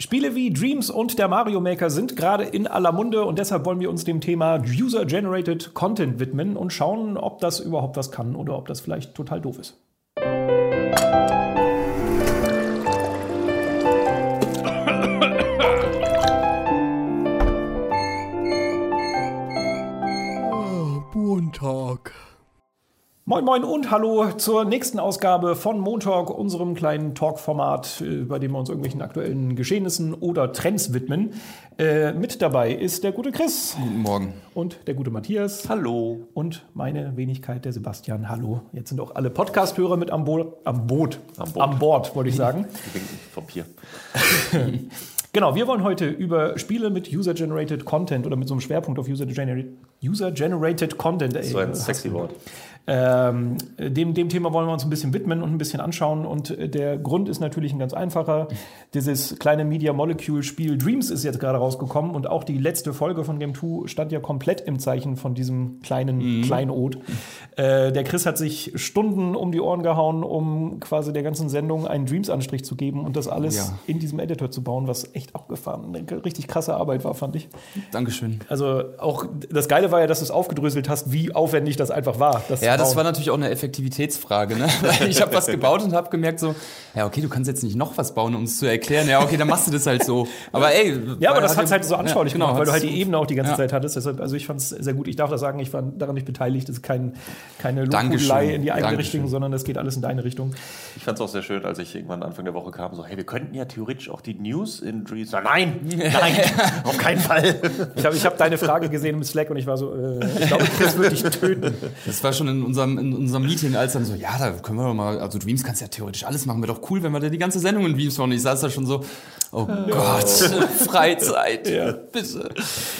Spiele wie Dreams und der Mario Maker sind gerade in aller Munde und deshalb wollen wir uns dem Thema User-Generated Content widmen und schauen, ob das überhaupt was kann oder ob das vielleicht total doof ist. Moin Moin und hallo zur nächsten Ausgabe von Montalk, unserem kleinen Talk-Format, bei dem wir uns irgendwelchen aktuellen Geschehnissen oder Trends widmen. Äh, mit dabei ist der gute Chris. Guten Morgen. Und der gute Matthias. Hallo. Und meine Wenigkeit, der Sebastian. Hallo. Jetzt sind auch alle Podcast-Hörer mit am, Bo am Boot. Am Boot. Am Bord, wollte ich sagen. Vom Bier. Genau, wir wollen heute über Spiele mit User-Generated Content oder mit so einem Schwerpunkt auf User-Generated User -generated Content. Ey, So ein sexy Wort. Ähm, dem, dem Thema wollen wir uns ein bisschen widmen und ein bisschen anschauen. Und äh, der Grund ist natürlich ein ganz einfacher. Dieses kleine Media Molecule Spiel Dreams ist jetzt gerade rausgekommen und auch die letzte Folge von Game 2 stand ja komplett im Zeichen von diesem kleinen Kleinod. Äh, der Chris hat sich Stunden um die Ohren gehauen, um quasi der ganzen Sendung einen Dreams-Anstrich zu geben und das alles Ja. in diesem Editor zu bauen, was echt abgefahren, eine richtig krasse Arbeit war, fand ich. Dankeschön. Also auch das Geile war ja, dass du es aufgedröselt hast, wie aufwendig das einfach war. das Ja, das bauen. war natürlich auch eine Effektivitätsfrage. Ne? Weil ich habe was gebaut und habe gemerkt so, ja okay, du kannst jetzt nicht noch was bauen, um es zu erklären. Ja okay, dann machst du das halt so. Aber ey, Ja, aber das hat halt so anschaulich ja, genau, gemacht, weil du halt die Ebene auch die ganze ja. Zeit hattest. Deshalb, also ich fand es sehr gut. Ich darf das sagen, ich war daran nicht beteiligt. Das ist kein, keine. Lobhudelei in die Dankeschön. Richtung, sondern das geht alles in deine Richtung. Ich fand es auch sehr schön, als ich irgendwann Anfang der Woche kam, so, hey, wir könnten ja theoretisch auch die News in Dreams. Nein, nein, auf keinen Fall. Ich habe ich hab deine Frage gesehen im Slack und ich war so, äh, ich glaube, Chris wird dich töten. Das war schon in unserem, in unserem Meeting, als dann so, ja, da können wir doch mal, also Dreams kannst ja theoretisch alles machen, wäre doch cool, wenn wir da die ganze Sendung in Dreams machen. Und ich saß da schon so, oh Gott, Freizeit, bitte.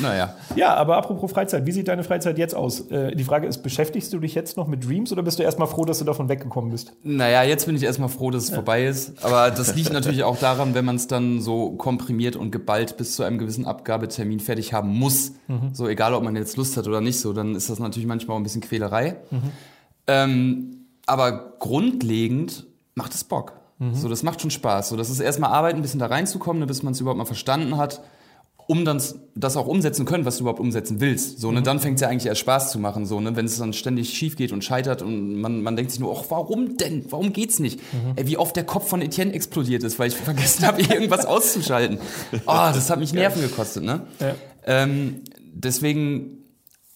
Naja, Ja, aber apropos Freizeit, wie sieht deine Freizeit jetzt aus? Äh, die Frage ist, beschäftigst du dich jetzt noch mit Dreams oder bist du erstmal froh, dass du davon weggekommen bist? naja, jetzt bin ich erstmal froh, dass es vorbei ist. Aber das liegt natürlich auch daran, wenn man es dann so komprimiert und geballt bis zu einem gewissen Abgabetermin fertig haben muss. So egal, ob man jetzt Lust hat oder nicht, so, dann ist das natürlich manchmal auch ein bisschen Quälerei. Ähm, aber grundlegend macht es Bock. So, das macht schon Spaß. So, das ist erstmal Arbeit, ein bisschen da reinzukommen, ne, bis man es überhaupt mal verstanden hat, um dann das auch umsetzen können, was du überhaupt umsetzen willst. So, ne, dann fängt es ja eigentlich erst Spaß zu machen. So, ne, wenn es dann ständig schief geht und scheitert und man, man denkt sich nur, ach, warum denn? Warum geht's nicht? Ey, wie oft der Kopf von Etienne explodiert ist, weil ich vergessen habe, irgendwas auszuschalten. Oh, das hat mich Nerven gekostet, ne? Ja. Ähm, deswegen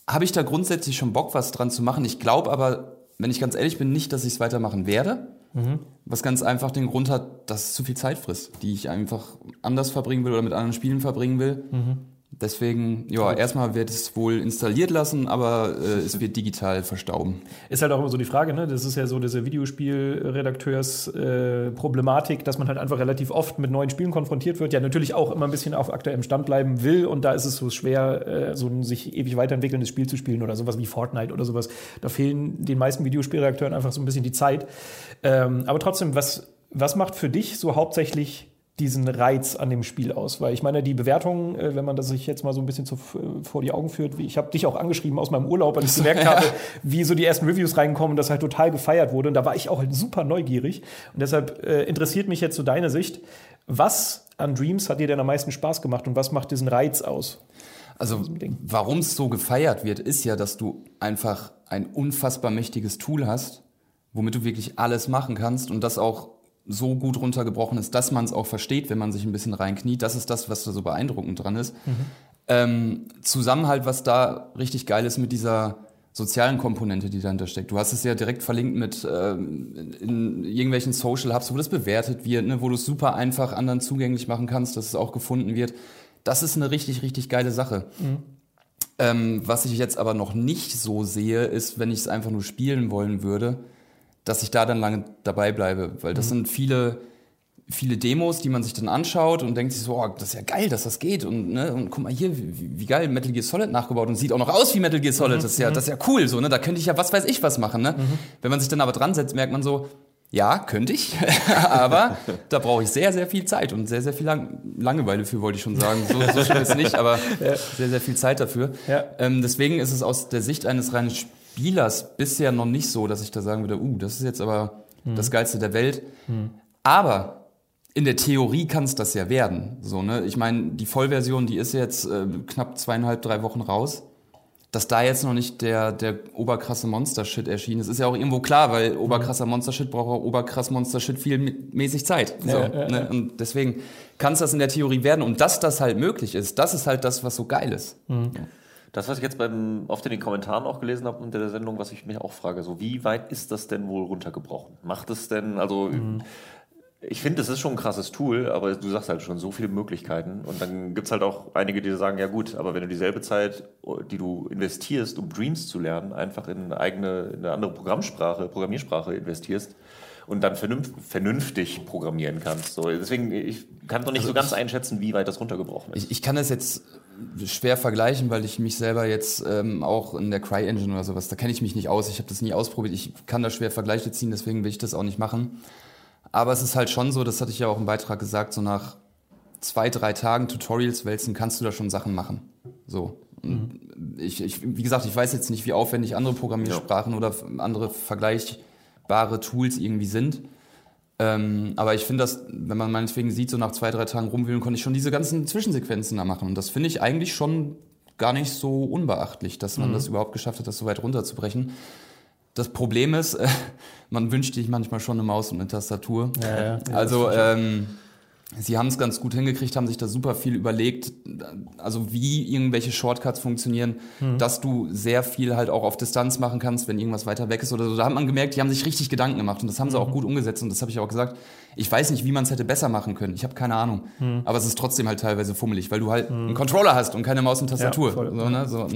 habe ich da grundsätzlich schon Bock, was dran zu machen. Ich glaube aber, wenn ich ganz ehrlich bin, nicht, dass ich es weitermachen werde. Was ganz einfach den Grund hat, dass es zu viel Zeit frisst, die ich einfach anders verbringen will oder mit anderen Spielen verbringen will. Deswegen, ja, erstmal wird es wohl installiert lassen, aber äh, es wird digital verstauben. Ist halt auch immer so die Frage, ne? Das ist ja so diese Videospielredakteurs-Problematik, dass man halt einfach relativ oft mit neuen Spielen konfrontiert wird. Ja, natürlich auch immer ein bisschen auf aktuellem Stand bleiben will und da ist es so schwer, äh, so ein sich ewig weiterentwickelndes Spiel zu spielen oder sowas wie Fortnite oder sowas. Da fehlen den meisten Videospielredakteuren einfach so ein bisschen die Zeit. Ähm, aber trotzdem, was, was macht für dich so hauptsächlich diesen Reiz an dem Spiel aus? Weil ich meine, die Bewertungen, äh, wenn man das sich jetzt mal so ein bisschen zu, äh, vor die Augen führt, wie ich habe dich auch angeschrieben aus meinem Urlaub, weil ich gemerkt habe, wie so die ersten Reviews reinkommen das halt total gefeiert wurde. Und da war ich auch halt super neugierig. Und deshalb äh, interessiert mich jetzt so deine Sicht. Was an Dreams hat dir denn am meisten Spaß gemacht und was macht diesen Reiz aus? Also, warum es so gefeiert wird, ist ja, dass du einfach ein unfassbar mächtiges Tool hast, womit du wirklich alles machen kannst und das auch so gut runtergebrochen ist, dass man es auch versteht, wenn man sich ein bisschen reinkniet. Das ist das, was da so beeindruckend dran ist. Ähm, Zusammenhalt, was da richtig geil ist mit dieser sozialen Komponente, die dahinter steckt. Du hast es ja direkt verlinkt mit ähm, in irgendwelchen Social Hubs, wo das bewertet wird, ne, wo du es super einfach anderen zugänglich machen kannst, dass es auch gefunden wird. Das ist eine richtig, richtig geile Sache. Ähm, was ich jetzt aber noch nicht so sehe, ist, wenn ich es einfach nur spielen wollen würde, dass ich da dann lange dabei bleibe. Weil das sind viele, viele Demos, die man sich dann anschaut und denkt sich so, oh, das ist ja geil, dass das geht. Und, ne, und guck mal hier, wie, wie geil, Metal Gear Solid nachgebaut und sieht auch noch aus wie Metal Gear Solid. Das, ist ja, das ist ja cool. So, ne? Da könnte ich ja was weiß ich was machen. Ne? Wenn man sich dann aber dran setzt, merkt man so, ja, könnte ich, aber da brauche ich sehr, sehr viel Zeit und sehr, sehr viel Lang Langeweile für, wollte ich schon sagen. So, so schlimm ist nicht, aber sehr, sehr viel Zeit dafür. Ja. Ähm, deswegen ist es aus der Sicht eines reinen Spielers bisher noch nicht so, dass ich da sagen würde, uh, das ist jetzt aber das Geilste der Welt. Aber in der Theorie kann es das ja werden. So, ne? Ich meine, die Vollversion, die ist jetzt äh, knapp zweieinhalb, drei Wochen raus. Dass da jetzt noch nicht der, der oberkrasse Monster-Shit erschienen ist, ist ja auch irgendwo klar, weil oberkrasser Monster-Shit braucht auch oberkrass Monster-Shit viel mäßig Zeit. So, Ja, ja, ne? Und deswegen kann es das in der Theorie werden. Und dass das halt möglich ist, das ist halt das, was so geil ist. Das, was ich jetzt beim, oft in den Kommentaren auch gelesen habe unter der Sendung, was ich mich auch frage, so wie weit ist das denn wohl runtergebrochen? Macht es denn, also ich finde, es ist schon ein krasses Tool, aber du sagst halt schon so viele Möglichkeiten. Und dann gibt es halt auch einige, die sagen, ja gut, aber wenn du dieselbe Zeit, die du investierst, um Dreams zu lernen, einfach in eine eigene, in eine andere Programmsprache, Programmiersprache investierst und dann vernünf vernünftig programmieren kannst. So, deswegen, ich kann noch nicht so ganz einschätzen, wie weit das runtergebrochen ist. Ich, ich kann das jetzt schwer vergleichen, weil ich mich selber jetzt ähm, auch in der CryEngine oder sowas, da kenne ich mich nicht aus. Ich habe das nie ausprobiert. Ich kann da schwer Vergleiche ziehen, deswegen will ich das auch nicht machen. Aber es ist halt schon so, das hatte ich ja auch im Beitrag gesagt, so nach zwei, drei Tagen Tutorials wälzen kannst du da schon Sachen machen. So. Und Ich, ich, wie gesagt, ich weiß jetzt nicht, wie aufwendig andere Programmiersprachen oder andere vergleichbare Tools irgendwie sind. Ähm, aber ich finde das, wenn man meinetwegen sieht, so nach zwei, drei Tagen rumwühlen, konnte ich schon diese ganzen Zwischensequenzen da machen. Und das finde ich eigentlich schon gar nicht so unbeachtlich, dass man das überhaupt geschafft hat, das so weit runterzubrechen. Das Problem ist, äh, man wünscht sich manchmal schon eine Maus und eine Tastatur. Ja, ja. Ja, also ähm, sie haben es ganz gut hingekriegt, haben sich da super viel überlegt, also wie irgendwelche Shortcuts funktionieren, dass du sehr viel halt auch auf Distanz machen kannst, wenn irgendwas weiter weg ist oder so. Da hat man gemerkt, die haben sich richtig Gedanken gemacht und das haben sie auch gut umgesetzt und das habe ich auch gesagt. Ich weiß nicht, wie man es hätte besser machen können. Ich habe keine Ahnung. Aber es ist trotzdem halt teilweise fummelig, weil du halt einen Controller hast und keine Maus und Tastatur. voll. so, ne? so,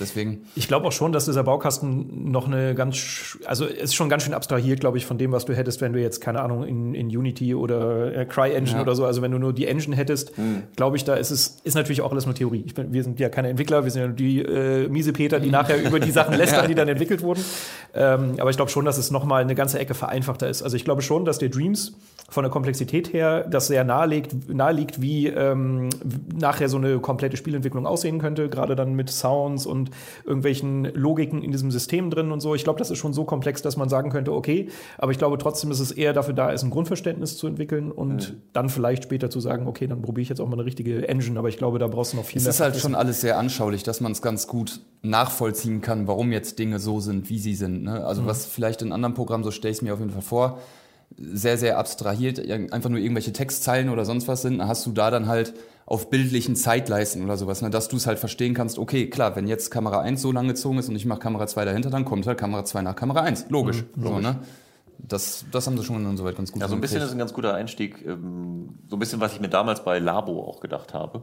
deswegen. Ich glaube auch schon, dass dieser Baukasten noch eine ganz, also ist schon ganz schön abstrahiert, glaube ich, von dem, was du hättest, wenn du jetzt, keine Ahnung, in, in Unity oder äh, CryEngine Ja. oder so, also wenn du nur die Engine hättest, glaube ich, da ist es, ist natürlich auch alles nur Theorie. Ich bin, wir sind ja keine Entwickler, wir sind ja nur die äh, Miesepeter, die nachher über die Sachen lästern, die dann entwickelt wurden. Ähm, aber ich glaube schon, dass es nochmal eine ganze Ecke vereinfachter ist. Also ich glaube schon, dass der Dreams von der Komplexität her das sehr naheliegt, naheliegt wie ähm, nachher so eine komplette Spielentwicklung aussehen könnte, gerade dann mit Sounds und irgendwelchen Logiken in diesem System drin und so. Ich glaube, das ist schon so komplex, dass man sagen könnte, okay, aber ich glaube trotzdem ist es eher dafür da, ist ein Grundverständnis zu entwickeln und dann vielleicht später zu sagen, okay, dann probiere ich jetzt auch mal eine richtige Engine, aber ich glaube, da brauchst du noch viel Es mehr. ist halt schon alles sehr anschaulich, dass man es ganz gut nachvollziehen kann, warum jetzt Dinge so sind, wie sie sind. Ne? Also was vielleicht in anderen Programmen, so stelle ich es mir auf jeden Fall vor, sehr, sehr abstrahiert, einfach nur irgendwelche Textzeilen oder sonst was sind, dann hast du da dann halt auf bildlichen Zeitleisten oder sowas, ne, dass du es halt verstehen kannst, okay, klar, wenn jetzt Kamera 1 so lang gezogen ist und ich mache Kamera 2 dahinter, dann kommt halt Kamera 2 nach Kamera 1. Logisch. So, ne? Das, das haben sie schon insoweit ganz gut Ja, so ein bisschen ist ein ganz guter Einstieg. ähm, So ein bisschen, was ich mir damals bei Labo auch gedacht habe,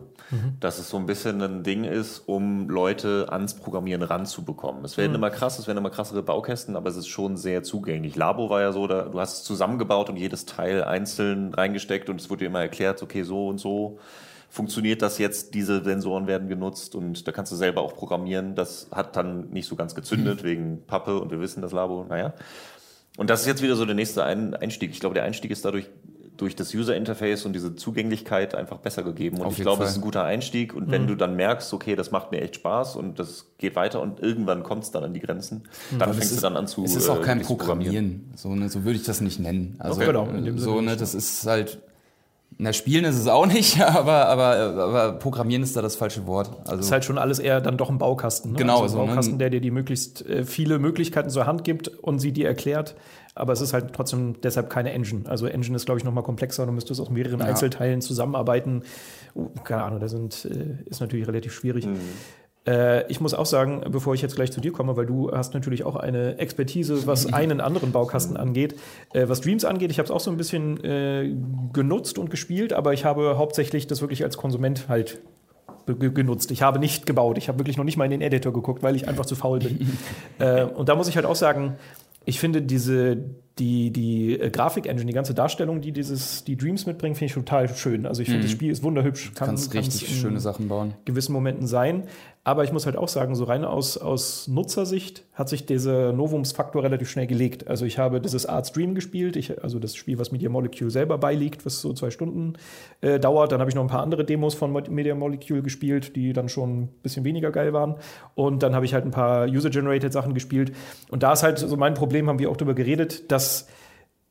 dass es so ein bisschen ein Ding ist, um Leute ans Programmieren ranzubekommen. Es werden immer krass, es werden immer krassere Baukästen, aber es ist schon sehr zugänglich. Labo war ja so, da, du hast es zusammengebaut und jedes Teil einzeln reingesteckt und es wurde dir immer erklärt, okay, so und so funktioniert das jetzt, diese Sensoren werden genutzt und da kannst du selber auch programmieren. Das hat dann nicht so ganz gezündet wegen Pappe und wir wissen das Labo, naja. Und das ist jetzt wieder so der nächste Ein- Einstieg. Ich glaube, der Einstieg ist dadurch durch das User Interface und diese Zugänglichkeit einfach besser gegeben. Und Auf ich glaube, Fall. es ist ein guter Einstieg. Und wenn du dann merkst, okay, das macht mir echt Spaß und das geht weiter und irgendwann kommt es dann an die Grenzen, dann Aber fängst du dann an zu. Es ist auch äh, kein zu Programmieren. So, ne, so würde ich das nicht nennen. Also, Okay. Genau, in dem äh, so, ne, das ist halt. Na, Spielen ist es auch nicht, aber, aber, aber Programmieren ist da das falsche Wort. Also, ist halt schon alles eher dann doch ein Baukasten. Ne? Genau, also ein so, ne? Baukasten, der dir die möglichst äh, viele Möglichkeiten zur Hand gibt und sie dir erklärt. Aber es ist halt trotzdem deshalb keine Engine. Also Engine ist, glaube ich, noch mal komplexer. Du müsstest aus mehreren Ja. Einzelteilen zusammenarbeiten. Uh, keine Ahnung, das sind, äh, ist natürlich relativ schwierig. Mhm. Äh, ich muss auch sagen, bevor ich jetzt gleich zu dir komme, weil du hast natürlich auch eine Expertise, was einen anderen Baukasten angeht. Äh, was Dreams angeht, ich habe es auch so ein bisschen äh, genutzt und gespielt, aber ich habe hauptsächlich das wirklich als Konsument halt genutzt. Ich habe nicht gebaut. Ich habe wirklich noch nicht mal in den Editor geguckt, weil ich einfach zu faul bin. äh, und da muss ich halt auch sagen, ich finde diese, die, die äh, Grafik-Engine, die ganze Darstellung, die dieses, die Dreams mitbringen, finde ich total schön. Also ich finde, das Spiel ist wunderhübsch. du kannst kann's richtig in schöne Sachen bauen. gewissen Momenten sein. Aber ich muss halt auch sagen, so rein aus, aus Nutzersicht hat sich dieser Novumsfaktor relativ schnell gelegt. Also ich habe dieses Art Stream gespielt, ich, also das Spiel, was Media Molecule selber beiliegt, was so zwei Stunden äh, dauert. Dann habe ich noch ein paar andere Demos von Media Molecule gespielt, die dann schon ein bisschen weniger geil waren. Und dann habe ich halt ein paar User-Generated Sachen gespielt. Und da ist halt so mein Problem, haben wir auch darüber geredet, dass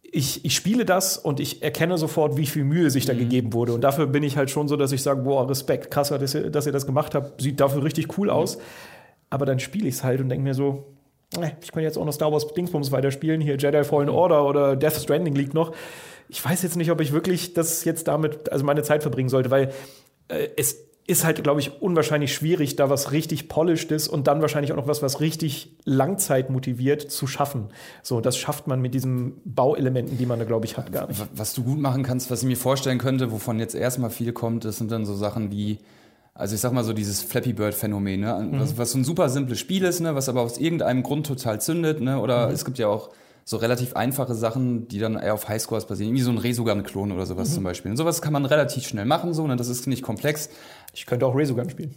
ich, ich spiele das und ich erkenne sofort, wie viel Mühe sich da mhm. gegeben wurde. Und dafür bin ich halt schon so, dass ich sage, boah, Respekt, krasser, dass ihr, dass ihr das gemacht habt, sieht dafür richtig cool mhm. aus. Aber dann spiele ich es halt und denke mir so, äh, ich kann jetzt auch noch Star Wars Dingsbums weiterspielen, hier Jedi Fallen mhm. Order oder Death Stranding liegt noch. Ich weiß jetzt nicht, ob ich wirklich das jetzt damit, also meine Zeit verbringen sollte, weil äh, es ist halt, glaube ich, unwahrscheinlich schwierig, da was richtig polished ist und dann wahrscheinlich auch noch was, was richtig Langzeit motiviert, zu schaffen. So, das schafft man mit diesen Bauelementen, die man da, glaube ich, hat, gar nicht. Was du gut machen kannst, was ich mir vorstellen könnte, wovon jetzt erstmal viel kommt, das sind dann so Sachen wie, also ich sag mal so dieses Flappy Bird Phänomen, ne? Mhm. was, was so ein super simples Spiel ist, ne? was aber aus irgendeinem Grund total zündet, ne? oder mhm. es gibt ja auch so relativ einfache Sachen, die dann eher auf Highscores basieren, irgendwie so ein Resogun-Klon oder sowas mhm. zum Beispiel. Und sowas kann man relativ schnell machen, so, ne? das ist nicht komplex. Ich könnte auch Resogun spielen.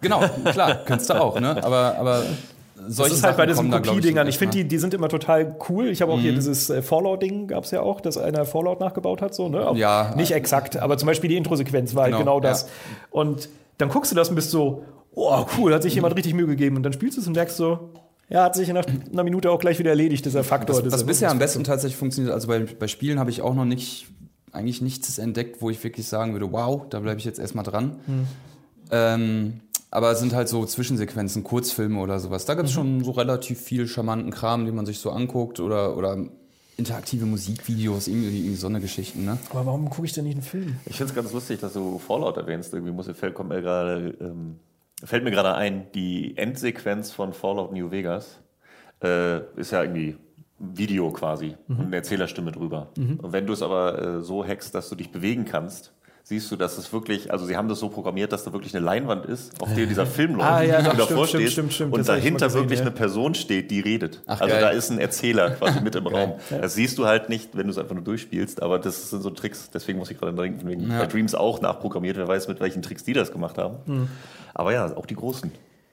Genau, klar, kannst du auch, ne? Aber, aber solche das ist halt bei diesen Kopie-Dingern. Ich, ich finde, die, die sind immer total cool. Ich habe auch mhm. hier dieses äh, Fallout-Ding, gab es ja auch, dass einer Fallout nachgebaut hat. So, ne? Auch ja. Nicht exakt, aber zum Beispiel die Intro-Sequenz war genau, halt genau das. Ja. Und dann guckst du das und bist so, oh cool, hat sich jemand richtig Mühe gegeben. Und dann spielst du es und merkst so, ja, hat sich nach einer Minute auch gleich wieder erledigt, dieser Faktor. Was, was bisher am besten tatsächlich funktioniert, also bei, bei Spielen habe ich auch noch nicht, eigentlich nichts entdeckt, wo ich wirklich sagen würde, wow, da bleibe ich jetzt erstmal dran. Hm. Ähm, aber es sind halt so Zwischensequenzen, Kurzfilme oder sowas. Da gibt es mhm. schon so relativ viel charmanten Kram, den man sich so anguckt oder, oder interaktive Musikvideos, irgendwie, irgendwie so eine Geschichten. Ne? Aber warum gucke ich denn nicht einen Film? Ich finde es ganz lustig, dass du Fallout erwähnst. Irgendwie muss fällt, kommt mir gerade, ähm, fällt mir gerade ein, die Endsequenz von Fallout New Vegas äh, ist ja irgendwie Video quasi mhm. und eine Erzählerstimme drüber. Mhm. Und wenn du es aber äh, so hackst, dass du dich bewegen kannst, siehst du, dass es wirklich, also sie haben das so programmiert, dass da wirklich eine Leinwand ist, auf der dieser Film läuft, ah, ja, du davor stimmt, stimmt, stimmt, und dahinter gesehen, wirklich ja. eine Person steht, die redet. Ach, also geil. da ist ein Erzähler quasi mit im Raum. Ja. Das siehst du halt nicht, wenn du es einfach nur durchspielst, aber das sind so Tricks, deswegen muss ich gerade denken, wegen ja. bei Dreams auch nachprogrammiert, wer weiß, mit welchen Tricks die das gemacht haben. Mhm. Aber ja, auch die Großen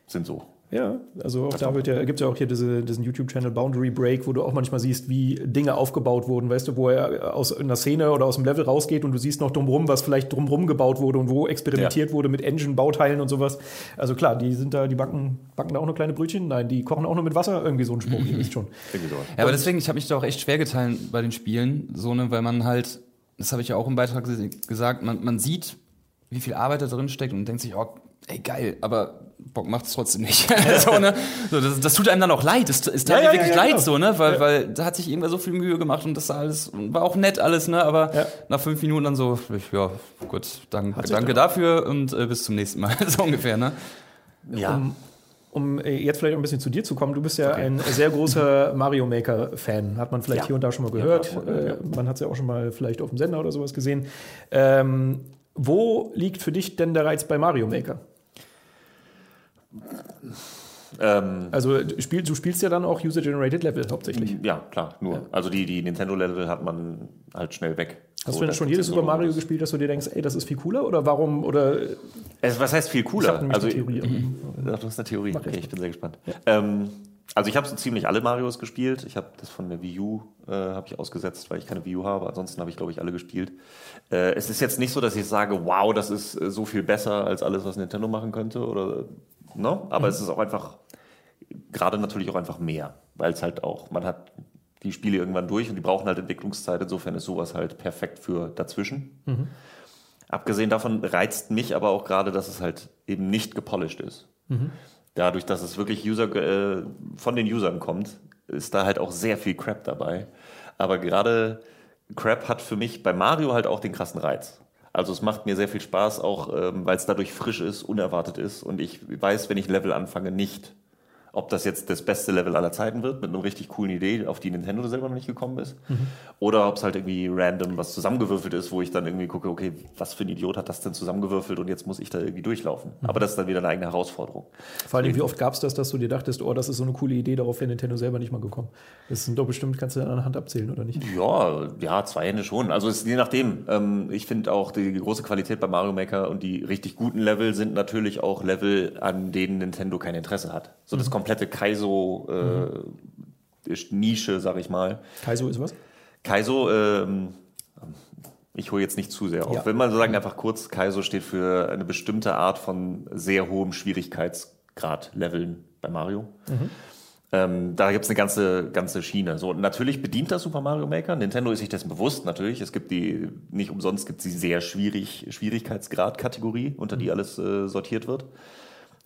sind so. Ja, also auch da wird ja, gibt es ja auch hier diese, diesen YouTube-Channel Boundary Break, wo du auch manchmal siehst, wie Dinge aufgebaut wurden, weißt du, wo er aus einer Szene oder aus dem Level rausgeht und du siehst noch drumherum, was vielleicht drumherum gebaut wurde und wo experimentiert ja. wurde mit Engine-Bauteilen und sowas. Also klar, die sind da, die backen, backen da auch nur kleine Brötchen. Nein, die kochen auch nur mit Wasser, irgendwie so ein Spruch, ihr wisst schon. Ja, aber deswegen, ich habe mich da auch echt schwer geteilt bei den Spielen, so ne, weil man halt, das habe ich ja auch im Beitrag gesagt, man, man sieht, wie viel Arbeit da drin steckt und denkt sich, oh, ey geil, aber Bock macht es trotzdem nicht. so, ne? so, das, das, tut einem dann auch leid. Es, es tat ja, mir ja, wirklich ja, leid, genau. so, ne? Weil, weil da hat sich irgendwer so viel Mühe gemacht und das alles war auch nett alles, ne? Aber nach fünf Minuten dann so, ja, gut, danke, danke dafür und äh, bis zum nächsten Mal, so ungefähr, ne? Ja. Um, um äh, jetzt vielleicht ein bisschen zu dir zu kommen, du bist ja okay. ein sehr großer Mario Maker-Fan. Hat man vielleicht hier und da schon mal gehört. Äh, man hat es ja auch schon mal vielleicht auf dem Sender oder sowas gesehen. Ähm, wo liegt für dich denn der Reiz bei Mario Maker? Ähm, also spiel, du spielst ja dann auch User-Generated Level hauptsächlich. Ja, klar, nur. Ja. Also die, die Nintendo-Level hat man halt schnell weg. Hast so, du denn schon jedes Super Mario ist. gespielt, dass du dir denkst, ey, das ist viel cooler? Oder warum? Oder also, was heißt viel cooler? Ich also, Theorie. Mhm. Du hast eine Theorie. Okay, ich bin sehr gespannt. Ja. Ähm, also ich habe so ziemlich alle Marios gespielt. Ich habe das von der Wii U äh, habe ich ausgesetzt, weil ich keine Wii U habe. Ansonsten habe ich glaube ich alle gespielt. Äh, es ist jetzt nicht so, dass ich sage, wow, das ist äh, so viel besser als alles, was Nintendo machen könnte oder Ne? Aber mhm. es ist auch einfach, gerade natürlich auch einfach mehr, weil es halt auch, man hat die Spiele irgendwann durch und die brauchen halt Entwicklungszeit. Insofern ist sowas halt perfekt für dazwischen. Mhm. Abgesehen davon reizt mich aber auch gerade, dass es halt eben nicht gepolished ist. Mhm. Dadurch, dass es wirklich User, äh, von den Usern kommt, ist da halt auch sehr viel Crap dabei. Aber gerade Crap hat für mich bei Mario halt auch den krassen Reiz. Also es macht mir sehr viel Spaß, auch ähm, weil es dadurch frisch ist, unerwartet ist. Und ich weiß, wenn ich Level anfange, nicht, ob das jetzt das beste Level aller Zeiten wird, mit einer richtig coolen Idee, auf die Nintendo selber noch nicht gekommen ist. Mhm. Oder ob es halt irgendwie random was zusammengewürfelt ist, wo ich dann irgendwie gucke, okay, was für ein Idiot hat das denn zusammengewürfelt und jetzt muss ich da irgendwie durchlaufen. Mhm. Aber das ist dann wieder eine eigene Herausforderung. Vor allem, wie oft gab es das, dass du dir dachtest, oh, das ist so eine coole Idee, darauf wäre Nintendo selber nicht mal gekommen. Das sind doch bestimmt, kannst du an der Hand abzählen, oder nicht? Ja, ja, zwei Hände schon. Also es ist je nachdem. Ähm, ich finde auch die große Qualität bei Mario Maker und die richtig guten Level sind natürlich auch Level, an denen Nintendo kein Interesse hat. So das mhm. Komplette Kaizo äh, mhm. Nische, sag ich mal. Kaizo ist was? Kaizo, ähm, ich hole jetzt nicht zu sehr auf. Ja. Wenn man so sagen, einfach kurz, Kaizo steht für eine bestimmte Art von sehr hohem Schwierigkeitsgrad Leveln bei Mario. Mhm. Ähm, da gibt es eine ganze, ganze Schiene. So, natürlich bedient das Super Mario Maker. Nintendo ist sich dessen bewusst, natürlich. Es gibt die, nicht umsonst gibt es die sehr schwierig, Schwierigkeitsgrad-Kategorie, unter die alles äh, sortiert wird.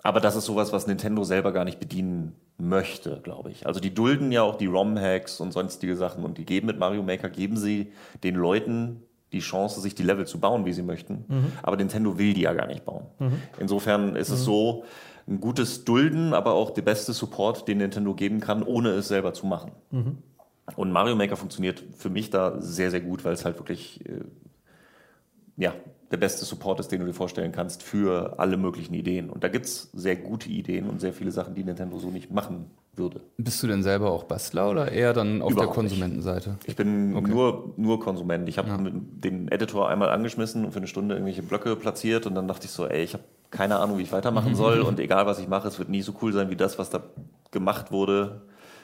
Aber das ist sowas, was Nintendo selber gar nicht bedienen möchte, glaube ich. Also die dulden ja auch die ROM-Hacks und sonstige Sachen und die geben mit Mario Maker, geben sie den Leuten die Chance, sich die Level zu bauen, wie sie möchten. Mhm. Aber Nintendo will die ja gar nicht bauen. Mhm. Insofern ist mhm. es so, ein gutes Dulden, aber auch der beste Support, den Nintendo geben kann, ohne es selber zu machen. Mhm. Und Mario Maker funktioniert für mich da sehr, sehr gut, weil es halt wirklich äh, ja, der beste Support ist, den du dir vorstellen kannst für alle möglichen Ideen. Und da gibt es sehr gute Ideen und sehr viele Sachen, die Nintendo so nicht machen würde. Bist du denn selber auch Bastler oder eher dann auf Überhaupt der Konsumentenseite? Nicht. Ich bin okay. nur, nur Konsument. Ich habe ja. den Editor einmal angeschmissen und für eine Stunde irgendwelche Blöcke platziert und dann dachte ich so, ey, ich habe keine Ahnung, wie ich weitermachen soll und egal was ich mache, es wird nie so cool sein wie das, was da gemacht wurde.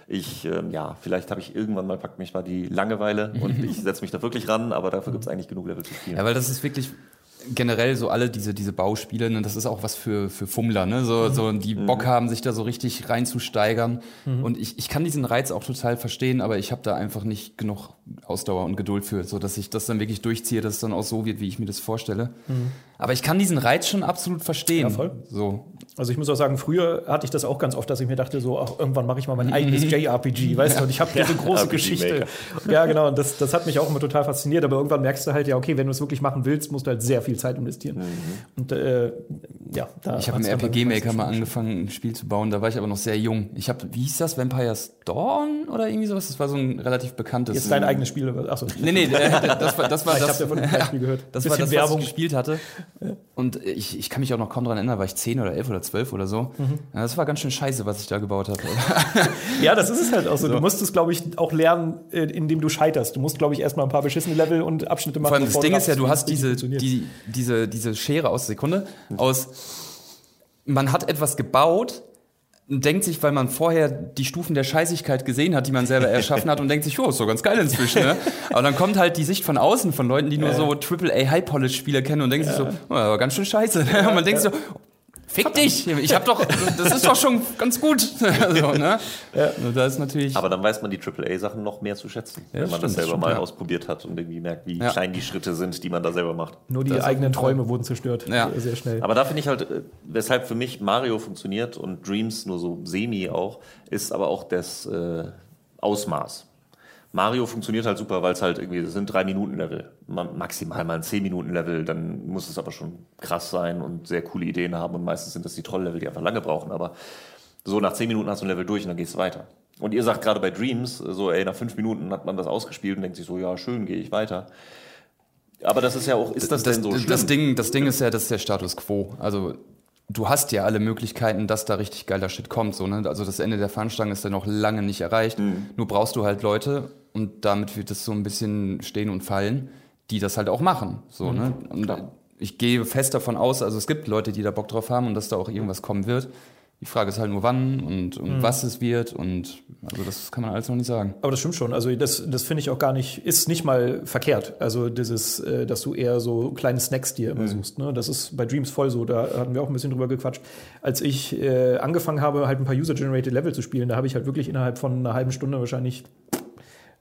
Ich, ähm, ja, vielleicht habe ich irgendwann mal, packt mich mal die Langeweile und ich setze mich da wirklich ran, aber dafür gibt es eigentlich genug Level zu spielen. Ja, weil das ist wirklich, generell so alle diese, diese Bauspiele, ne, das ist auch was für, für Fummler, ne? so, so, die mhm. Bock haben, sich da so richtig reinzusteigern. Mhm. Und ich, ich kann diesen Reiz auch total verstehen, aber ich habe da einfach nicht genug Ausdauer und Geduld für, so dass ich das dann wirklich durchziehe, dass es dann auch so wird, wie ich mir das vorstelle. Aber ich kann diesen Reiz schon absolut verstehen. Ja, voll. So. Also ich muss auch sagen, früher hatte ich das auch ganz oft, dass ich mir dachte, so, ach, irgendwann mache ich mal mein eigenes mhm. JRPG, weißt du, und ich habe diese große Geschichte. Ja, genau, und das, das hat mich auch immer total fasziniert, aber irgendwann merkst du halt, ja, okay, wenn du es wirklich machen willst, musst du halt sehr viel Zeit investieren. Mhm. Und äh, ja, da Ich habe im RPG-Maker mal angefangen, ein Spiel zu bauen, da war ich aber noch sehr jung. Ich habe, wie hieß das, Vampire's Dawn oder irgendwie sowas? Das war so ein relativ bekanntes. Jetzt dein eigenes Spiel, achso. Nee, nee, das war das, war ich das, ja von dem Spiel gehört. das, war das Werbung. was ich gespielt hatte. Und ich, ich kann mich auch noch kaum daran erinnern, war ich 10 oder 11 oder 12 oder so. Mhm. Ja, das war ganz schön scheiße, was ich da gebaut habe. ja, das ist es halt auch so. so. Du musst es, glaube ich, auch lernen, äh, indem du scheiterst. Du musst, glaube ich, erstmal ein paar beschissene Level und Abschnitte machen. Vor allem das Ding ist ja, du hast diese, die, diese, diese Schere aus Sekunde, aus man hat etwas gebaut, denkt sich, weil man vorher die Stufen der Scheißigkeit gesehen hat, die man selber erschaffen hat und denkt sich, oh, ist doch ganz geil inzwischen. Ne? Aber dann kommt halt die Sicht von außen von Leuten, die nur so AAA High Polish Spiele kennen und denken sich so, oh, aber ganz schön scheiße. Ne? Und man denkt sich so, Fick dich! Ich hab doch, das ist doch schon ganz gut. so, ne? ja. Da ist natürlich. Aber dann weiß man die AAA-Sachen noch mehr zu schätzen, ja, wenn man das selber mal ja. ausprobiert hat und irgendwie merkt, wie klein die Schritte sind, die man da selber macht. Nur die eigenen Träume wurden zerstört. Ja. Sehr schnell. Aber da finde ich halt, äh, weshalb für mich Mario funktioniert und Dreams nur so semi auch, ist aber auch das äh, Ausmaß. Mario funktioniert halt super, weil es halt irgendwie, das sind drei Minuten Level, maximal mal ein zehn Minuten Level, dann muss es aber schon krass sein und sehr coole Ideen haben und meistens sind das die Troll-Level, die einfach lange brauchen, aber so nach zehn Minuten hast du ein Level durch und dann gehst du weiter. Und ihr sagt gerade bei Dreams, so ey, nach fünf Minuten hat man das ausgespielt und denkt sich so, ja schön, gehe ich weiter. Aber das ist ja auch, ist das, das denn so schlimm? Das Ding, das Ding ist ja, das ist der Status Quo. Also du hast ja alle Möglichkeiten, dass da richtig geiler Shit kommt. So, ne? Also das Ende der Fahnenstange ist ja noch lange nicht erreicht. Mhm. Nur brauchst du halt Leute, und damit wird es so ein bisschen stehen und fallen, die das halt auch machen. So, mhm, ne? Und klar. ich gehe fest davon aus, also es gibt Leute, die da Bock drauf haben und dass da auch irgendwas kommen wird. Die Frage ist halt nur wann und, und mhm. was es wird und also das kann man alles noch nicht sagen. Aber das stimmt schon. Also das, das finde ich auch gar nicht, ist nicht mal verkehrt. Also dieses, äh, dass du eher so kleine Snacks dir immer mhm. suchst. Ne? Das ist bei Dreams voll so. Da hatten wir auch ein bisschen drüber gequatscht. Als ich äh, angefangen habe, halt ein paar User-Generated Level zu spielen, da habe ich halt wirklich innerhalb von einer halben Stunde wahrscheinlich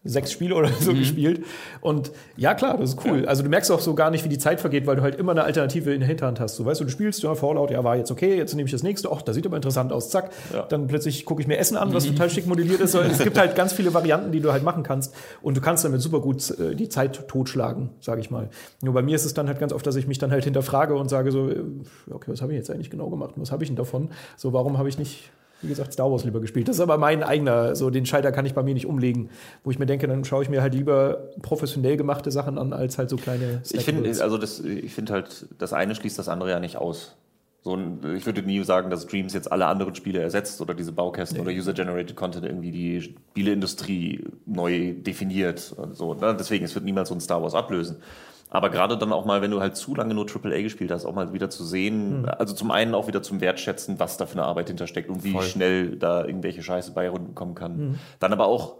sechs Spiele oder so mhm. gespielt. Und ja, klar, das ist cool. Ja. Also du merkst auch so gar nicht, wie die Zeit vergeht, weil du halt immer eine Alternative in der Hinterhand hast. So weißt du, du spielst, ja, Fallout, ja, war jetzt okay, jetzt nehme ich das nächste, ach, das sieht aber interessant aus, zack. Ja. Dann plötzlich gucke ich mir Essen an, was total schick modelliert ist. es gibt halt ganz viele Varianten, die du halt machen kannst. Und du kannst damit super gut äh, die Zeit totschlagen, sage ich mal. Nur bei mir ist es dann halt ganz oft, dass ich mich dann halt hinterfrage und sage so, äh, okay, was habe ich jetzt eigentlich genau gemacht? Was habe ich denn davon? So, warum habe ich nicht wie gesagt, Star Wars lieber gespielt. Das ist aber mein eigener, so den Schalter kann ich bei mir nicht umlegen, wo ich mir denke, dann schaue ich mir halt lieber professionell gemachte Sachen an, als halt so kleine Snack Ich finde, also das, ich finde halt, das eine schließt das andere ja nicht aus. So ich würde nie sagen, dass Dreams jetzt alle anderen Spiele ersetzt oder diese Baukästen nee. oder User-Generated Content irgendwie die Spieleindustrie neu definiert. So, ne? Deswegen, es wird niemals so ein Star Wars ablösen. Aber gerade dann auch mal, wenn du halt zu lange nur AAA gespielt hast, auch mal wieder zu sehen, mhm. also zum einen auch wieder zum Wertschätzen, was da für eine Arbeit hintersteckt und wie Voll. schnell da irgendwelche Scheiße bei kommen kann. Mhm. Dann aber auch,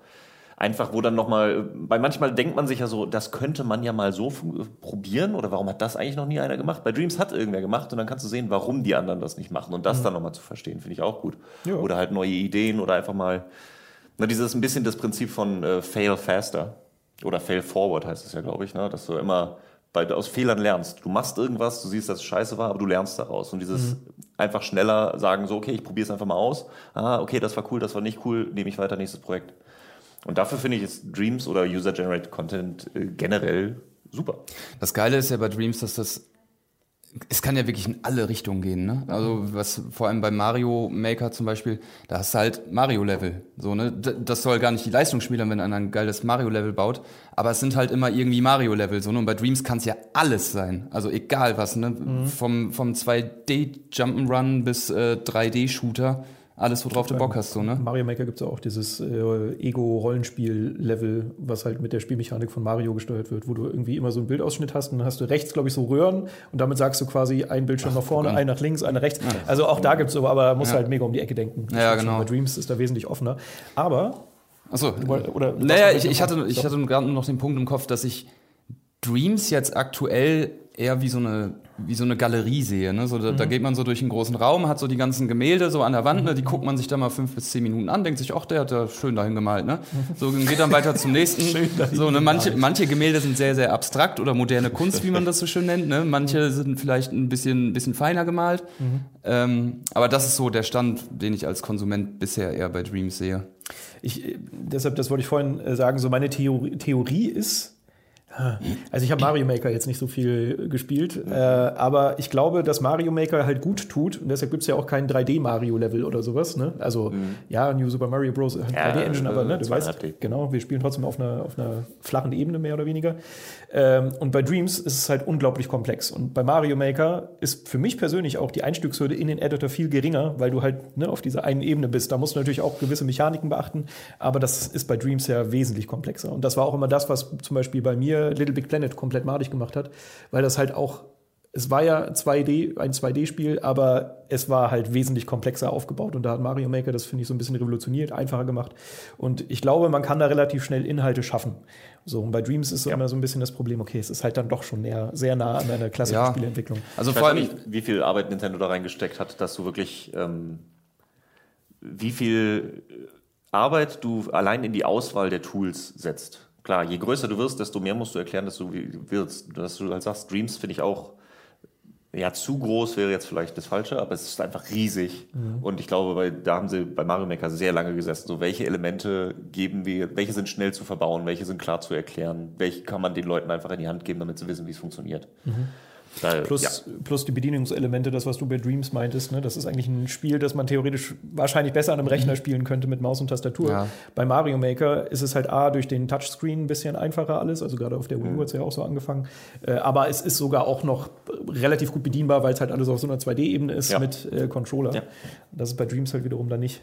einfach, wo dann nochmal, weil manchmal denkt man sich ja so, das könnte man ja mal so probieren oder warum hat das eigentlich noch nie einer gemacht? Bei Dreams hat irgendwer gemacht und dann kannst du sehen, warum die anderen das nicht machen und das mhm. dann nochmal zu verstehen, finde ich auch gut. Ja. Oder halt neue Ideen oder einfach mal, na, dieses ein bisschen das Prinzip von äh, Fail Faster oder Fail Forward heißt es ja, glaube ich, ne? dass du immer bei, aus Fehlern lernst. Du machst irgendwas, du siehst, dass es scheiße war, aber du lernst daraus. Und dieses mhm. einfach schneller sagen, so, okay, ich probiere es einfach mal aus. Ah, okay, das war cool, das war nicht cool, nehme ich weiter, nächstes Projekt. Und dafür finde ich jetzt Dreams oder User-Generated Content äh, generell super. Das Geile ist ja bei Dreams, dass das es kann ja wirklich in alle Richtungen gehen, ne? Also was vor allem bei Mario Maker zum Beispiel, da hast du halt Mario-Level. So, ne? Das soll gar nicht die Leistung spielen, wenn einer ein geiles Mario-Level baut, aber es sind halt immer irgendwie Mario-Level. So, ne? Und bei Dreams kann es ja alles sein. Also egal was, ne? Mhm. Vom, vom 2D-Jump'n'Run bis äh, 3D-Shooter alles, worauf du Bock hast, so, ne? Mario Maker gibt es auch dieses äh, Ego-Rollenspiel-Level, was halt mit der Spielmechanik von Mario gesteuert wird, wo du irgendwie immer so einen Bildausschnitt hast und dann hast du rechts, glaube ich, so Röhren und damit sagst du quasi ein Bildschirm Ach, nach vorne, ein nach links, ein nach rechts. Ja. Also auch da gibt es so, aber muss ja. halt mega um die Ecke denken. Ja, genau. Bei Dreams ist da wesentlich offener. Aber. Achso, oder. Naja, ich, ich, hatte, ich hatte gerade noch den Punkt im Kopf, dass ich Dreams jetzt aktuell eher wie so eine wie so eine Galerie sehe. Ne? So, da, mhm. da, geht man so durch einen großen Raum, hat so die ganzen Gemälde so an der Wand, ne? die guckt man sich da mal fünf bis zehn Minuten an, denkt sich, ach, der hat da schön dahin gemalt. Ne? So geht dann weiter zum nächsten. so, ne? manche, manche Gemälde sind sehr, sehr abstrakt oder moderne Kunst, wie man das so schön nennt. Ne? Manche sind vielleicht ein bisschen, ein bisschen feiner gemalt. Mhm. Ähm, aber das ist so der Stand, den ich als Konsument bisher eher bei Dreams sehe. Ich, deshalb, das wollte ich vorhin äh, sagen, so meine Theorie, Theorie ist, also ich habe Mario Maker jetzt nicht so viel gespielt, äh, aber ich glaube, dass Mario Maker halt gut tut und deshalb gibt es ja auch kein 3D-Mario-Level oder sowas. Ne? Also mhm. ja, New Super Mario Bros. 3D-Engine, aber ne, du weißt, genau, wir spielen trotzdem auf einer, auf einer flachen Ebene mehr oder weniger. Ähm, und bei Dreams ist es halt unglaublich komplex. Und bei Mario Maker ist für mich persönlich auch die Einstiegshürde in den Editor viel geringer, weil du halt ne, auf dieser einen Ebene bist. Da musst du natürlich auch gewisse Mechaniken beachten, aber das ist bei Dreams ja wesentlich komplexer. Und das war auch immer das, was zum Beispiel bei mir Little Big Planet komplett madig gemacht hat, weil das halt auch es war ja 2D, ein 2D-Spiel, aber es war halt wesentlich komplexer aufgebaut. Und da hat Mario Maker das, finde ich, so ein bisschen revolutioniert, einfacher gemacht. Und ich glaube, man kann da relativ schnell Inhalte schaffen. So, und bei Dreams ist so ja. immer so ein bisschen das Problem, okay, es ist halt dann doch schon näher, sehr nah an einer klassischen ja. Spieleentwicklung. Also ich vor allem, nicht, wie viel Arbeit Nintendo da reingesteckt hat, dass du wirklich, ähm, wie viel Arbeit du allein in die Auswahl der Tools setzt klar, je größer du wirst, desto mehr musst du erklären, dass du wirst. Dass du halt sagst, Dreams finde ich auch, ja, zu groß wäre jetzt vielleicht das Falsche, aber es ist einfach riesig. Mhm. Und ich glaube, weil, da haben sie bei Mario Maker sehr lange gesessen. So, welche Elemente geben wir, welche sind schnell zu verbauen, welche sind klar zu erklären, welche kann man den Leuten einfach in die Hand geben, damit sie wissen, wie es funktioniert. Mhm. Da, plus, ja. plus die Bedienungselemente, das, was du bei Dreams meintest, ne? das ist eigentlich ein Spiel, das man theoretisch wahrscheinlich besser an einem Rechner mhm. spielen könnte mit Maus und Tastatur. Ja. Bei Mario Maker ist es halt A, durch den Touchscreen ein bisschen einfacher alles, also gerade auf der Wii U mhm. hat es ja auch so angefangen. Äh, aber es ist sogar auch noch relativ gut bedienbar, weil es halt alles auf so einer 2D-Ebene ist ja. mit äh, Controller. Das ist bei Dreams halt wiederum dann nicht.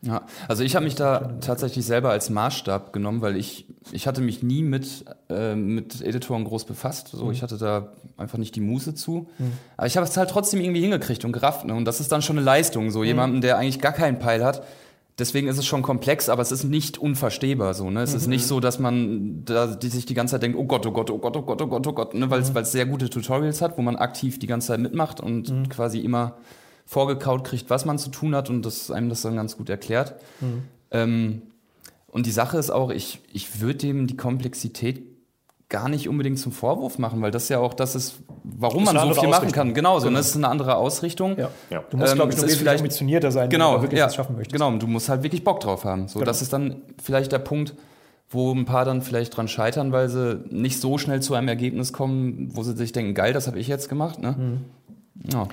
Ja, also ich habe mich da tatsächlich selber als Maßstab genommen, weil ich, ich hatte mich nie mit, äh, mit Editoren groß befasst. So, mhm. ich hatte da einfach nicht die Muße zu. Mhm. Aber ich habe es halt trotzdem irgendwie hingekriegt und gerafft. Ne? Und das ist dann schon eine Leistung. So mhm. jemanden, der eigentlich gar keinen Peil hat. Deswegen ist es schon komplex, aber es ist nicht unverstehbar so. Ne? Es ist nicht mhm. so, dass man da die sich die ganze Zeit denkt, oh Gott, oh Gott, oh Gott, oh Gott, oh Gott, oh Gott, ne? weil es mhm. sehr gute Tutorials hat, wo man aktiv die ganze Zeit mitmacht und mhm. quasi immer vorgekaut kriegt, was man zu tun hat und das einem das dann ganz gut erklärt. Mhm. Ähm, und die Sache ist auch, ich, ich würde dem die Komplexität gar nicht unbedingt zum Vorwurf machen, weil das ja auch das ist, warum das man so viel machen kann. Genau, so. Genau. Das ist eine andere Ausrichtung. Ja. Ja. Du musst, ähm, glaube ich, noch vielleicht ambitionierter sein, genau, wenn du wirklich ja, schaffen möchtest. Genau, und du musst halt wirklich Bock drauf haben. So, genau. Das ist dann vielleicht der Punkt, wo ein paar dann vielleicht dran scheitern, weil sie nicht so schnell zu einem Ergebnis kommen, wo sie sich denken, geil, das habe ich jetzt gemacht. Ne? Mhm. Ja.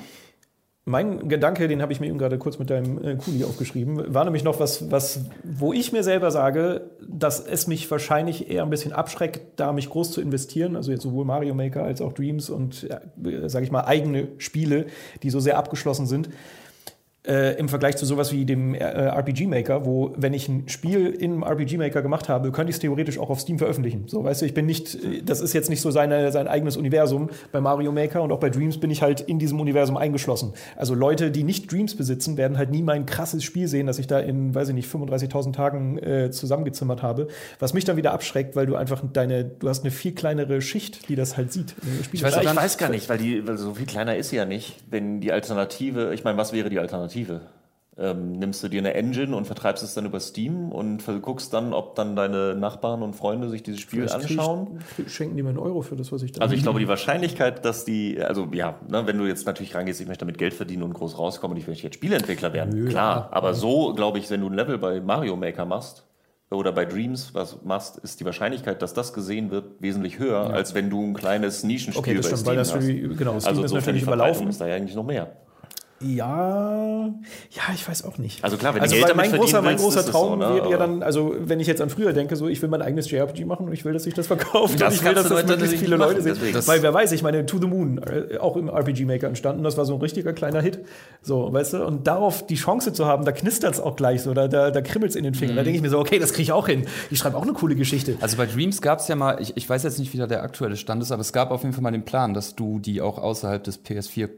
Mein Gedanke, den habe ich mir eben gerade kurz mit deinem äh, Kuli aufgeschrieben, war nämlich noch was, was, wo ich mir selber sage, dass es mich wahrscheinlich eher ein bisschen abschreckt, da mich groß zu investieren. Also jetzt sowohl Mario Maker als auch Dreams und, äh, sage ich mal, eigene Spiele, die so sehr abgeschlossen sind. Äh, im Vergleich zu sowas wie dem äh, RPG Maker, wo, wenn ich ein Spiel im RPG Maker gemacht habe, könnte ich es theoretisch auch auf Steam veröffentlichen. So, weißt du, ich bin nicht, äh, das ist jetzt nicht so seine, sein eigenes Universum. Bei Mario Maker und auch bei Dreams bin ich halt in diesem Universum eingeschlossen. Also Leute, die nicht Dreams besitzen, werden halt nie mein krasses Spiel sehen, das ich da in, weiß ich nicht, 35.000 Tagen äh, zusammengezimmert habe. Was mich dann wieder abschreckt, weil du einfach deine, du hast eine viel kleinere Schicht, die das halt sieht. Ich weiß, ich weiß gar nicht, weil, die, weil so viel kleiner ist sie ja nicht, wenn die Alternative, ich meine, was wäre die Alternative? Alternative. Ähm, nimmst du dir eine Engine und vertreibst es dann über Steam und guckst dann, ob dann deine Nachbarn und Freunde sich dieses Spiel Vielleicht anschauen. Ich, schenken die mir einen Euro für das, was ich da Also ich glaube, die Wahrscheinlichkeit, dass die, also ja, ne, wenn du jetzt natürlich rangehst, ich möchte damit Geld verdienen und groß rauskommen und ich möchte jetzt Spieleentwickler werden, Nö, klar. Aber ja. so, glaube ich, wenn du ein Level bei Mario Maker machst, oder bei Dreams was machst, ist die Wahrscheinlichkeit, dass das gesehen wird, wesentlich höher, ja. als wenn du ein kleines Nischenspiel okay, das bei stimmt, Steam weil das hast. Genau, Steam also ist natürlich überlaufen. ist da ja eigentlich noch mehr. Ja, ja, ich weiß auch nicht. Also klar, wenn also, Geld mein großer, mein großer Traum so, ne? wäre ja dann, also wenn ich jetzt an früher denke, so ich will mein eigenes JRPG machen und ich will, dass sich das verkauft das und ich will, dass das möglichst viele Leute sehen. Weil wer weiß, ich meine, To the Moon, äh, auch im RPG Maker entstanden, das war so ein richtiger kleiner Hit. So, weißt du, und darauf die Chance zu haben, da knistert es auch gleich so, da, da, da kribbelt es in den Fingern. Mhm. Da denke ich mir so, okay, das kriege ich auch hin. Ich schreibe auch eine coole Geschichte. Also bei Dreams gab es ja mal, ich, ich weiß jetzt nicht, wie da der aktuelle Stand ist, aber es gab auf jeden Fall mal den Plan, dass du die auch außerhalb des PS4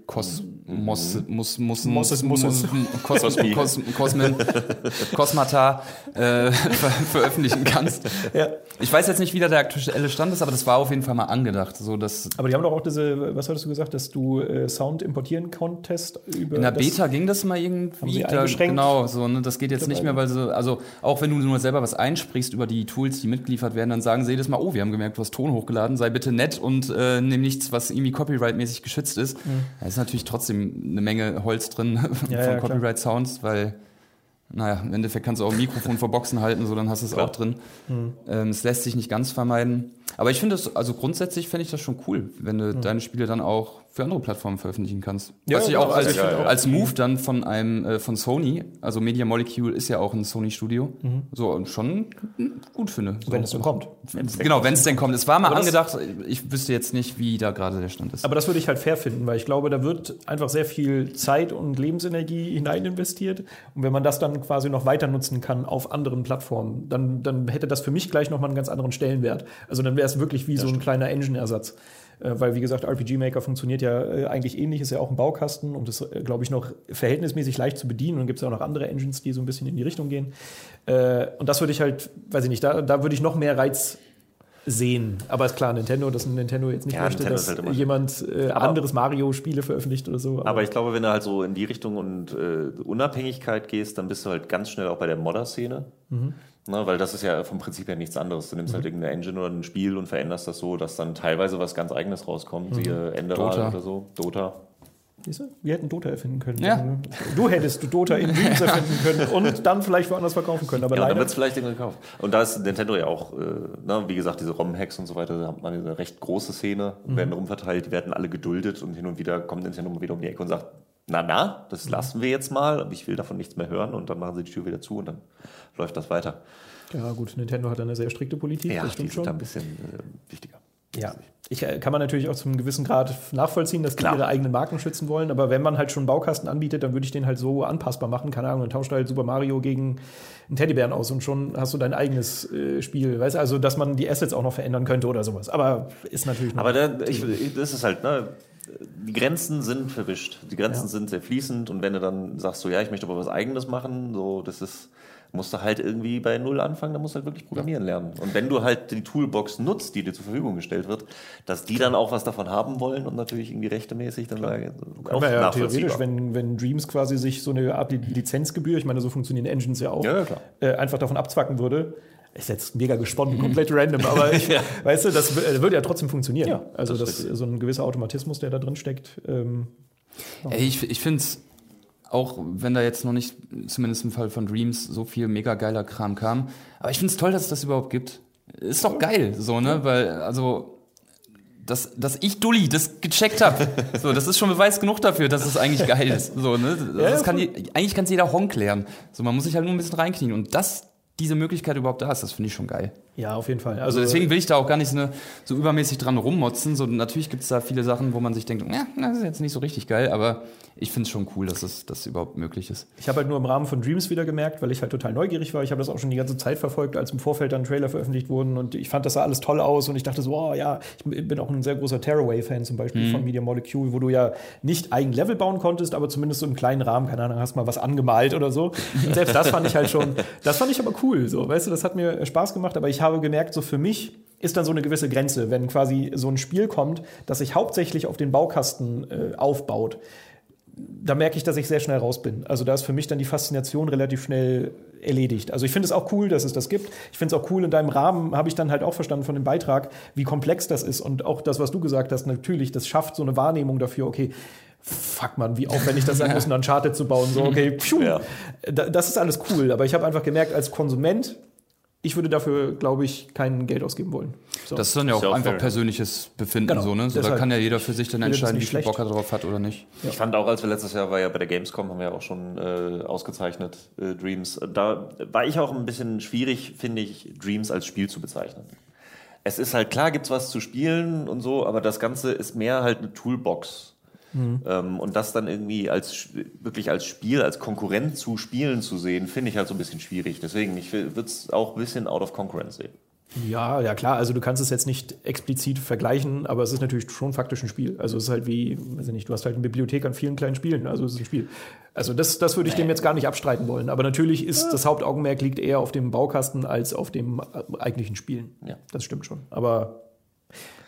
Mhm. muss, muss, muss, muss muss es. Kos Kos Kosmen, Kosmata äh, ver veröffentlichen kannst. Ja. Ich weiß jetzt nicht, wie da der aktuelle Stand ist, aber das war auf jeden Fall mal angedacht. So, dass aber die haben doch auch diese, was hattest du gesagt, dass du äh, Sound importieren konntest? Über In der Beta ging das mal irgendwie. Da, genau, so, ne, das geht jetzt nicht mehr, weil so, also auch wenn du nur selber was einsprichst über die Tools, die mitgeliefert werden, dann sagen sie jedes Mal, oh, wir haben gemerkt, du hast Ton hochgeladen, sei bitte nett und äh, nimm nichts, was irgendwie copyright-mäßig geschützt ist. Mhm. Da ist natürlich trotzdem eine Menge Holz drin ja, von ja, Copyright Sounds, weil naja, im Endeffekt kannst du auch ein Mikrofon vor Boxen halten, so dann hast du es auch drin. Mhm. Ähm, es lässt sich nicht ganz vermeiden. Aber ich finde das, also grundsätzlich fände ich das schon cool, wenn du mhm. deine Spiele dann auch für andere Plattformen veröffentlichen kannst. Ja, Was ich auch als, ja, ja. als Move dann von einem äh, von Sony, also Media Molecule ist ja auch ein Sony Studio, mhm. so schon gut finde. Wenn es denn kommt. Wenn's genau, wenn es denn kommt. Es war mal angedacht, ich wüsste jetzt nicht, wie da gerade der Stand ist. Aber das würde ich halt fair finden, weil ich glaube, da wird einfach sehr viel Zeit und Lebensenergie hinein investiert. Und wenn man das dann quasi noch weiter nutzen kann auf anderen Plattformen, dann, dann hätte das für mich gleich nochmal einen ganz anderen Stellenwert. Also dann wäre es wirklich wie das so ein stimmt. kleiner Engine-Ersatz. Äh, weil, wie gesagt, RPG Maker funktioniert ja äh, eigentlich ähnlich, ist ja auch ein Baukasten und ist, äh, glaube ich, noch verhältnismäßig leicht zu bedienen. Und gibt es ja auch noch andere Engines, die so ein bisschen in die Richtung gehen. Und das würde ich halt, weiß ich nicht, da, da würde ich noch mehr Reiz sehen. Aber ist klar, Nintendo, dass Nintendo jetzt nicht ja, möchte, dass halt jemand äh, anderes Mario-Spiele veröffentlicht oder so. Aber, aber, ich glaube, wenn du halt so in die Richtung und äh, Unabhängigkeit gehst, dann bist du halt ganz schnell auch bei der Modder-Szene. Mhm. Ne, weil das ist ja vom Prinzip her nichts anderes. Du nimmst halt mhm. halt irgendeine Engine oder ein Spiel und veränderst das so, dass dann teilweise was ganz Eigenes rauskommt, mhm. siehe Enderal oder so, Dota. Wir hätten Dota erfinden können. Ja. Du hättest du Dota in Dreams erfinden können und dann vielleicht woanders verkaufen können. Aber ja, dann wird es vielleicht irgendwie gekauft. Und da ist Nintendo ja auch, äh, na, ne, wie gesagt, diese ROM-Hacks und so weiter, da hat man eine recht große Szene, mhm. werden rumverteilt, die werden alle geduldet und hin und wieder kommt Nintendo mal wieder um die Ecke und sagt, na na, das mhm. lassen wir jetzt mal, aber ich will davon nichts mehr hören und dann machen sie die Tür wieder zu und dann läuft das weiter. Ja gut, Nintendo hat eine sehr strikte Politik, ja, das die schon. Da ein bisschen äh, wichtiger. Ja, ich äh, kann man natürlich auch zum gewissen Grad nachvollziehen, dass die Klar. ihre eigenen Marken schützen wollen, aber wenn man halt schon einen Baukasten anbietet, dann würde ich den halt so anpassbar machen, keine Ahnung, dann tauscht halt Super Mario gegen einen Teddybären aus und schon hast du dein eigenes äh, Spiel, weißt du, also dass man die Assets auch noch verändern könnte oder sowas, aber ist natürlich Aber da, ich, das ist halt, ne, die Grenzen sind verwischt. Die Grenzen ja. sind sehr fließend und wenn du dann sagst, so ja, ich möchte aber was Eigenes machen, so das ist, musst du halt irgendwie bei Null anfangen, dann musst du halt wirklich programmieren lernen. Und wenn du halt die Toolbox nutzt, die dir zur Verfügung gestellt wird, dass die dann auch was davon haben wollen und natürlich irgendwie rechtemäßig dann sagen, auch ja, theoretisch, wenn, wenn Dreams quasi sich so eine Art Lizenzgebühr, ich meine, so funktionieren Engines ja auch, ja, äh, einfach davon abzwacken würde, ist jetzt mega gesponnen, komplett random, aber ich, ja. weißt du, das würde ja trotzdem funktionieren. Ja, also das, das so ein gewisser Automatismus, der da drin steckt. Ähm, Ey, ich ich finde es auch wenn da jetzt noch nicht, zumindest im Fall von Dreams, so viel mega geiler Kram kam. Aber ich finde es toll, dass es das überhaupt gibt. Ist doch geil, so, ne? Weil, also, dass, dass ich Dulli das gecheckt habe. So, das ist schon Beweis genug dafür, dass es eigentlich geil ist. So, ne? Das kann, eigentlich kann es jeder Honk lernen. So, man muss sich halt nur ein bisschen reinknien. Und das diese Möglichkeit überhaupt da ist, das finde ich schon geil. Ja, auf jeden Fall. Also deswegen will ich da auch gar nicht so, so übermäßig dran rummotzen. So, natürlich gibt es da viele Sachen, wo man sich denkt, ja, das ist jetzt nicht so richtig geil, aber ich finde es schon cool, dass es das überhaupt möglich ist. Ich habe halt nur im Rahmen von Dreams wieder gemerkt, weil ich halt total neugierig war. Ich habe das auch schon die ganze Zeit verfolgt, als im Vorfeld dann Trailer veröffentlicht wurden und ich fand das sah alles toll aus und ich dachte so, oh ja, ich bin auch ein sehr großer Terraway-Fan zum Beispiel mhm. von Media Molecule, wo du ja nicht eigen Level bauen konntest, aber zumindest so im kleinen Rahmen, keine Ahnung, hast mal was angemalt oder so. Und selbst das fand ich halt schon, das fand ich aber cool, so, weißt du, das hat mir Spaß gemacht, aber ich habe gemerkt, so für mich mich ist dann so eine gewisse Grenze, wenn quasi so ein Spiel kommt, das sich hauptsächlich auf den Baukasten äh, aufbaut. Da merke ich, dass ich sehr schnell raus bin. Also da ist für mich dann die Faszination relativ schnell erledigt. Also ich finde es auch cool, dass es das gibt. Ich finde es auch cool, in deinem Rahmen habe ich dann halt auch verstanden von dem Beitrag, wie komplex das ist. Und auch das, was du gesagt hast, natürlich, das schafft so eine Wahrnehmung dafür, okay, fuck man, wie aufwendig das sein muss, ein Uncharted zu bauen. So, okay, pfiuh, ja. das ist alles cool. Aber ich habe einfach gemerkt, als Konsument ich würde dafür, glaube ich, kein Geld ausgeben wollen. So. Das ist dann ja auch, auch einfach fair. persönliches Befinden genau. so, ne? So, da kann ja jeder für sich dann entscheiden, wie viel Bock er drauf hat oder nicht. Ja. Ich fand auch, als wir letztes Jahr war ja bei der Gamescom, haben wir ja auch schon äh, ausgezeichnet, äh, Dreams. Da war ich auch ein bisschen schwierig, finde ich, Dreams als Spiel zu bezeichnen. Es ist halt klar, gibt es was zu spielen und so, aber das Ganze ist mehr halt eine Toolbox Mhm. Ähm, und das dann irgendwie als wirklich als Spiel, als Konkurrent zu Spielen zu sehen, finde ich halt so ein bisschen schwierig. Deswegen, ich würde es auch ein bisschen out of concurrence sehen. Ja, ja klar, also du kannst es jetzt nicht explizit vergleichen, aber es ist natürlich schon faktisch ein Spiel. Also es ist halt wie, weiß ich nicht, du hast halt eine Bibliothek an vielen kleinen Spielen, also es ist ein Spiel. Also das, das würde ich dem jetzt gar nicht abstreiten wollen. Aber natürlich ist das Hauptaugenmerk liegt eher auf dem Baukasten als auf dem äh, eigentlichen Spielen. Ja. Das stimmt schon. Aber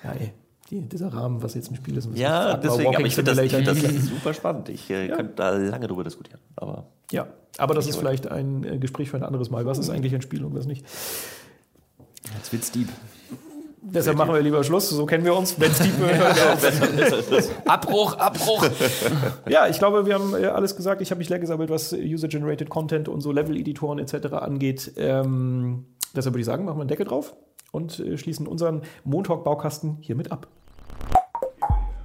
ja, ey, die, dieser Rahmen, was jetzt im Spiel ist. Ja, deswegen, aber ich finde das, find das super spannend. Ich äh, ja. könnte da lange drüber diskutieren. Aber ja, aber das ist vielleicht ein äh, Gespräch für ein anderes Mal. Was ist eigentlich ein Spiel und was nicht? Jetzt wird's deep. Deshalb machen wir lieber Schluss, so kennen wir uns. Wenn Deep Abbruch, Abbruch. ja, ich glaube, wir haben äh, alles gesagt. Ich habe mich leer gesammelt, was User-Generated Content und so Level-Editoren etc. angeht. Ähm, deshalb würde ich sagen, machen wir einen Deckel drauf und äh, schließen unseren Montalk-Baukasten hiermit ab.